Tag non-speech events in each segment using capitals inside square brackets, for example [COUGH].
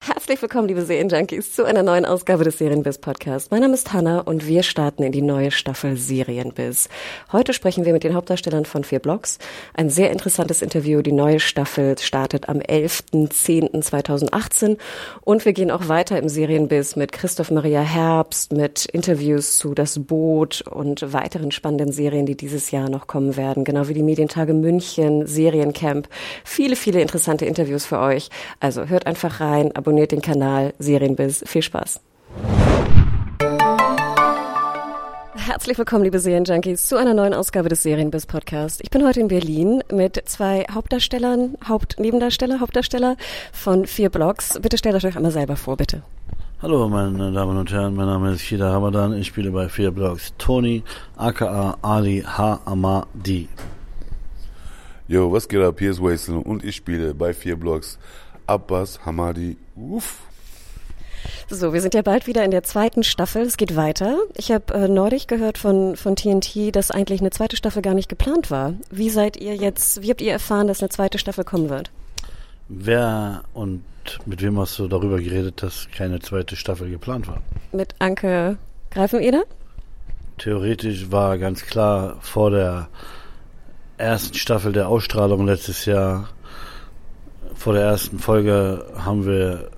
Herzlich willkommen, liebe Serienjunkies, zu einer neuen Ausgabe des Serienbiz Podcasts. Mein Name ist Hanna und wir starten in die neue Staffel Serienbiz. Heute sprechen wir mit den Hauptdarstellern von vier Blogs. Ein sehr interessantes Interview. Die neue Staffel startet am 11.10.2018 und wir gehen auch weiter im Serienbiz mit Christoph Maria Herbst, mit Interviews zu Das Boot und weiteren spannenden Serien, die dieses Jahr noch kommen werden. Genau wie die Medientage München, Seriencamp. Viele, viele interessante Interviews für euch. Also hört einfach rein, abonniert den Kanal Serienbiz. Viel Spaß. Herzlich willkommen, liebe Serienjunkies, zu einer neuen Ausgabe des Serienbiz Podcast. Ich bin heute in Berlin mit zwei Hauptdarstellern, Hauptnebendarsteller, Hauptdarsteller von vier Blogs. Bitte stellt euch einmal selber vor, bitte. Hallo, meine Damen und Herren, mein Name ist Shida Ramadan. Ich spiele bei vier Blogs Tony, aka Ali H. Amadi. Yo, was geht ab? Hier ist Waisel und ich spiele bei vier Blogs Abbas Hamadi. Uff. So, wir sind ja bald wieder in der zweiten Staffel. Es geht weiter. Ich habe äh, neulich gehört von, von TNT, dass eigentlich eine zweite Staffel gar nicht geplant war. Wie seid ihr jetzt, wie habt ihr erfahren, dass eine zweite Staffel kommen wird? Wer und mit wem hast du darüber geredet, dass keine zweite Staffel geplant war? Mit Anke Greifeneder? Theoretisch war ganz klar vor der ersten Staffel der Ausstrahlung letztes Jahr, vor der ersten Folge haben wir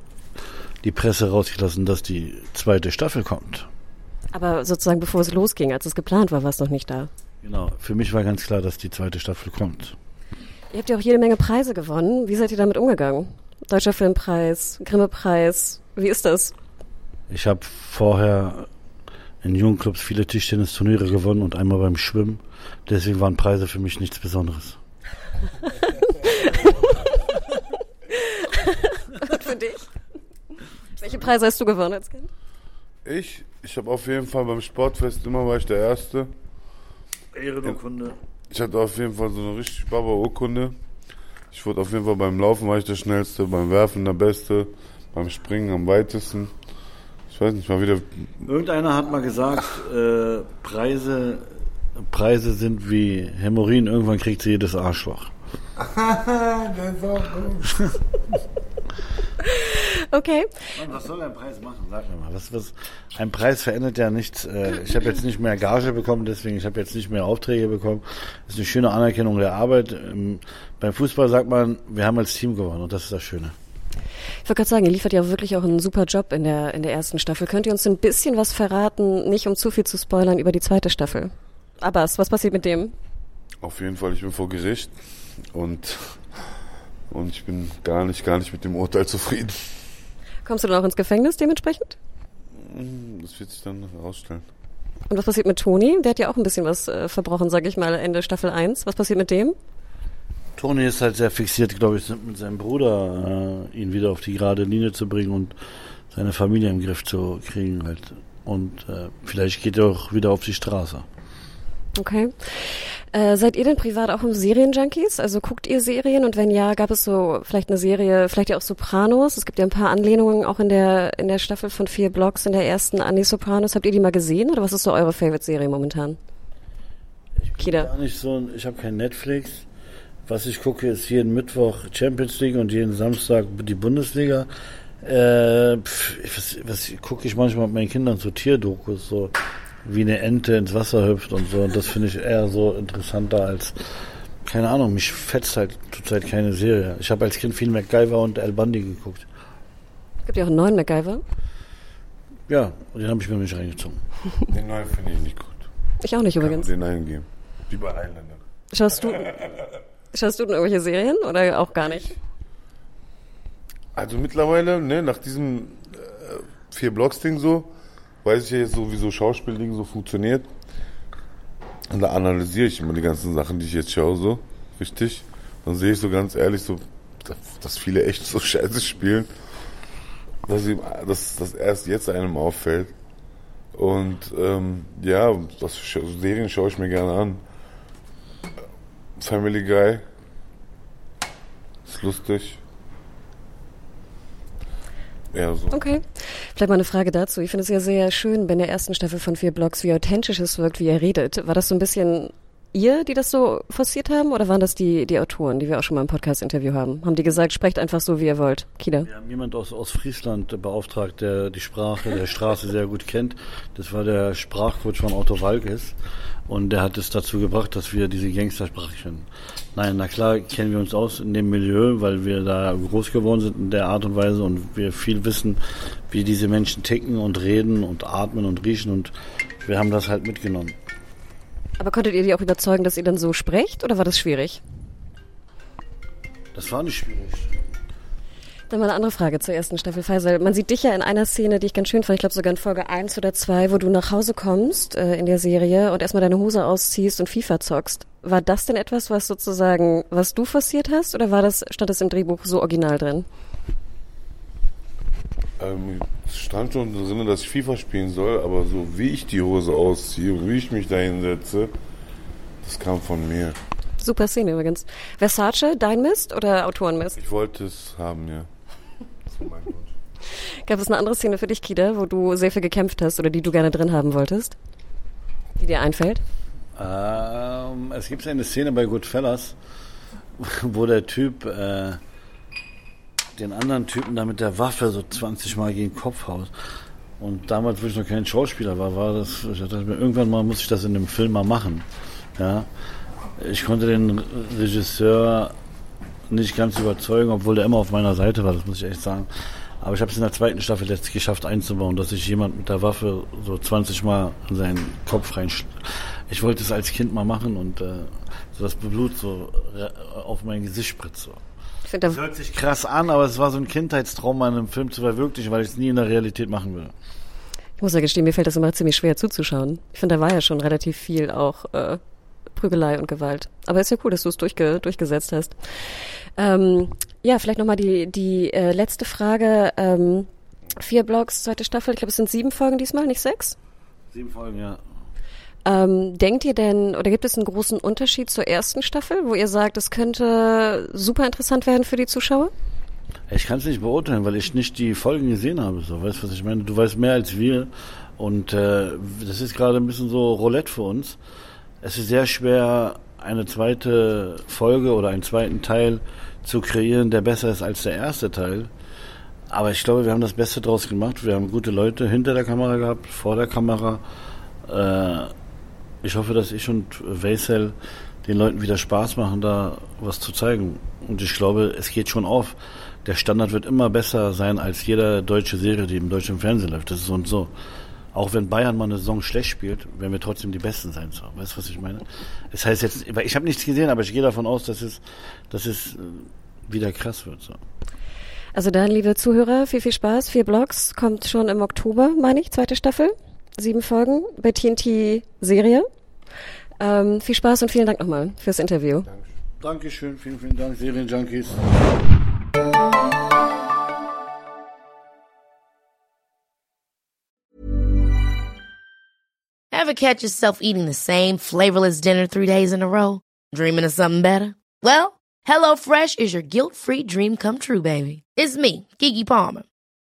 die Presse rausgelassen, dass die zweite Staffel kommt. Aber sozusagen bevor es losging, als es geplant war, war es noch nicht da. Genau, für mich war ganz klar, dass die zweite Staffel kommt. Ihr habt ja auch jede Menge Preise gewonnen. Wie seid ihr damit umgegangen? Deutscher Filmpreis, Grimme-Preis. Wie ist das? Ich habe vorher in Jugendclubs viele Tischtennisturniere gewonnen und einmal beim Schwimmen. Deswegen waren Preise für mich nichts Besonderes. [LAUGHS] Und für dich? Welche Preise hast du gewonnen als Kind? Ich, ich habe auf jeden Fall beim Sportfest immer war ich der Erste. Ehrenurkunde. Ich hatte auf jeden Fall so eine richtig Baba-Urkunde. Ich wurde auf jeden Fall beim Laufen war ich der Schnellste, beim Werfen der Beste, beim Springen am weitesten. Ich weiß nicht, mal wieder. Irgendeiner hat mal gesagt, äh, Preise, Preise sind wie Hämorrhoiden, irgendwann kriegt sie jedes Arschloch. [LAUGHS] das ist auch gut. [LAUGHS] Okay. Und was soll ein Preis machen? Sag mir mal. Was, was, ein Preis verändert ja nichts. Äh, Ich habe jetzt nicht mehr Gage bekommen, deswegen ich habe jetzt nicht mehr Aufträge bekommen. Das ist eine schöne Anerkennung der Arbeit. Ähm, Beim Fußball sagt man, wir haben als Team gewonnen und das ist das Schöne. Ich wollte gerade sagen, ihr liefert ja wirklich auch einen super Job in der, in der ersten Staffel. Könnt ihr uns ein bisschen was verraten, nicht um zu viel zu spoilern, über die zweite Staffel? Abbas, was passiert mit dem? Auf jeden Fall, ich bin vor Gericht und, und ich bin gar nicht, gar nicht mit dem Urteil zufrieden. Kommst du dann auch ins Gefängnis dementsprechend? Das wird sich dann herausstellen. Und was passiert mit Toni? Der hat ja auch ein bisschen was äh, verbrochen, sag ich mal, Ende Staffel 1. Was passiert mit dem? Toni ist halt sehr fixiert, glaube ich, mit seinem Bruder, äh, ihn wieder auf die gerade Linie zu bringen und seine Familie im Griff zu kriegen halt. Und äh, vielleicht geht er auch wieder auf die Straße. Okay. Äh, seid ihr denn privat auch im Serienjunkies? Also guckt ihr Serien und wenn ja, gab es so vielleicht eine Serie, vielleicht ja auch Sopranos? Es gibt ja ein paar Anlehnungen auch in der in der Staffel von vier Blogs in der ersten an die Sopranos. Habt ihr die mal gesehen oder was ist so eure Favorite-Serie momentan? Kida. Gar nicht so, ich habe kein Netflix. Was ich gucke, ist jeden Mittwoch Champions League und jeden Samstag die Bundesliga. Äh, pf, was, was gucke ich manchmal mit meinen Kindern so Tierdokus, so wie eine Ente ins Wasser hüpft und so. Und das finde ich eher so interessanter als, keine Ahnung, mich fetzt halt zurzeit keine Serie. Ich habe als Kind viel MacGyver und El Bundy geguckt. Gibt ja auch einen neuen MacGyver. Ja, und den habe ich mir nicht reingezogen. [LAUGHS] Den neuen finde ich nicht gut. Ich auch nicht Kann man übrigens. den eingeben. Wie bei Highlander. Schaust du [LAUGHS] schaust du denn irgendwelche Serien oder auch gar nicht? Also mittlerweile, ne, nach diesem äh, vier Blocks-Ding so, weiß ich ja jetzt so, wie Schauspielding so funktioniert. Und da analysiere ich immer die ganzen Sachen, die ich jetzt schaue, so, richtig. Dann sehe ich so ganz ehrlich so, dass viele echt so [LAUGHS] scheiße spielen, dass, ihm, dass, dass erst jetzt einem auffällt. Und ähm, ja, das Serien schaue ich mir gerne an. Family Guy ist lustig. Ja, so. Okay. Vielleicht mal eine Frage dazu. Ich finde es ja sehr schön bei der ersten Staffel von vier Blogs, wie authentisch es wirkt, wie er redet. War das so ein bisschen ihr, die das so forciert haben, oder waren das die, die Autoren, die wir auch schon mal im Podcast-Interview haben? Haben die gesagt, sprecht einfach so, wie ihr wollt? Kida? Wir haben jemand aus, aus Friesland beauftragt, der die Sprache der Straße sehr gut kennt. Das war der Sprachcoach von Otto Walkes. Und der hat es dazu gebracht, dass wir diese Gangstersprache kennen. Nein, na klar kennen wir uns aus in dem Milieu, weil wir da groß geworden sind in der Art und Weise und wir viel wissen, wie diese Menschen ticken und reden und atmen und riechen und wir haben das halt mitgenommen. Aber konntet ihr die auch überzeugen, dass ihr dann so sprecht oder war das schwierig? Das war nicht schwierig. Dann mal eine andere Frage zur ersten Staffel Faisal. Man sieht dich ja in einer Szene, die ich ganz schön fand, ich glaube sogar in Folge 1 oder 2, wo du nach Hause kommst äh, in der Serie und erstmal deine Hose ausziehst und FIFA zockst. War das denn etwas, was sozusagen, was du forciert hast oder war das, stand das im Drehbuch so original drin? Ähm, es stand schon drin, dass ich FIFA spielen soll, aber so wie ich die Hose ausziehe und wie ich mich da hinsetze, das kam von mir. Super Szene übrigens. Versace, dein Mist oder Autorenmist? Ich wollte es haben, ja. Gab es eine andere Szene für dich, Kida, wo du sehr viel gekämpft hast oder die du gerne drin haben wolltest? Die dir einfällt? Ähm, es gibt eine Szene bei Goodfellas, [LAUGHS] wo der Typ äh, den anderen Typen da mit der Waffe so 20 Mal gegen den Kopf haut. Und damals, wo ich noch kein Schauspieler war, war das, ich dachte irgendwann mal muss ich das in dem Film mal machen. Ja. Ich konnte den Regisseur nicht ganz überzeugen, obwohl der immer auf meiner Seite war, das muss ich echt sagen. Aber ich habe es in der zweiten Staffel jetzt geschafft einzubauen, dass sich jemand mit der Waffe so 20 Mal in seinen Kopf rein. Ich wollte es als Kind mal machen und äh, so das Blut so auf mein Gesicht spritzt. So. Das hört sich krass an, aber es war so ein Kindheitstraum, einen Film zu verwirklichen, weil ich es nie in der Realität machen will. Ich muss ja gestehen, mir fällt das immer ziemlich schwer zuzuschauen. Ich finde, da war ja schon relativ viel auch äh, Prügelei und Gewalt. Aber ist ja cool, dass du es durchge durchgesetzt hast. Ähm, ja, vielleicht nochmal die, die äh, letzte Frage. Ähm, vier Blogs, zweite Staffel. Ich glaube, es sind sieben Folgen diesmal, nicht sechs? Sieben Folgen, ja. Ähm, denkt ihr denn, oder gibt es einen großen Unterschied zur ersten Staffel, wo ihr sagt, es könnte super interessant werden für die Zuschauer? Ich kann es nicht beurteilen, weil ich nicht die Folgen gesehen habe. So, weißt du, was ich meine? Du weißt mehr als wir. Und äh, das ist gerade ein bisschen so Roulette für uns. Es ist sehr schwer, eine zweite Folge oder einen zweiten Teil zu kreieren, der besser ist als der erste Teil. Aber ich glaube, wir haben das Beste draus gemacht. Wir haben gute Leute hinter der Kamera gehabt, vor der Kamera. Äh, ich hoffe, dass ich und Weisel den Leuten wieder Spaß machen, da was zu zeigen. Und ich glaube, es geht schon auf. Der Standard wird immer besser sein als jede deutsche Serie, die im deutschen Fernsehen läuft. Das ist so und so. Auch wenn Bayern mal eine Saison schlecht spielt, werden wir trotzdem die Besten sein. So. Weißt du, was ich meine? Das heißt jetzt, ich habe nichts gesehen, aber ich gehe davon aus, dass es, dass es äh, wieder krass wird. So. Also dann, liebe Zuhörer, viel, viel Spaß. Vier Blogs kommt schon im Oktober, meine ich, zweite Staffel. Sieben Folgen bei TNT Serie. Ähm, viel Spaß und vielen Dank nochmal fürs Interview. Dankeschön, vielen, vielen Dank, Serienjunkies. Ever catch yourself eating the same flavorless dinner three days in a row? Dreaming of something better? Well, HelloFresh is your guilt-free dream come true, baby. It's me, Kiki Palmer.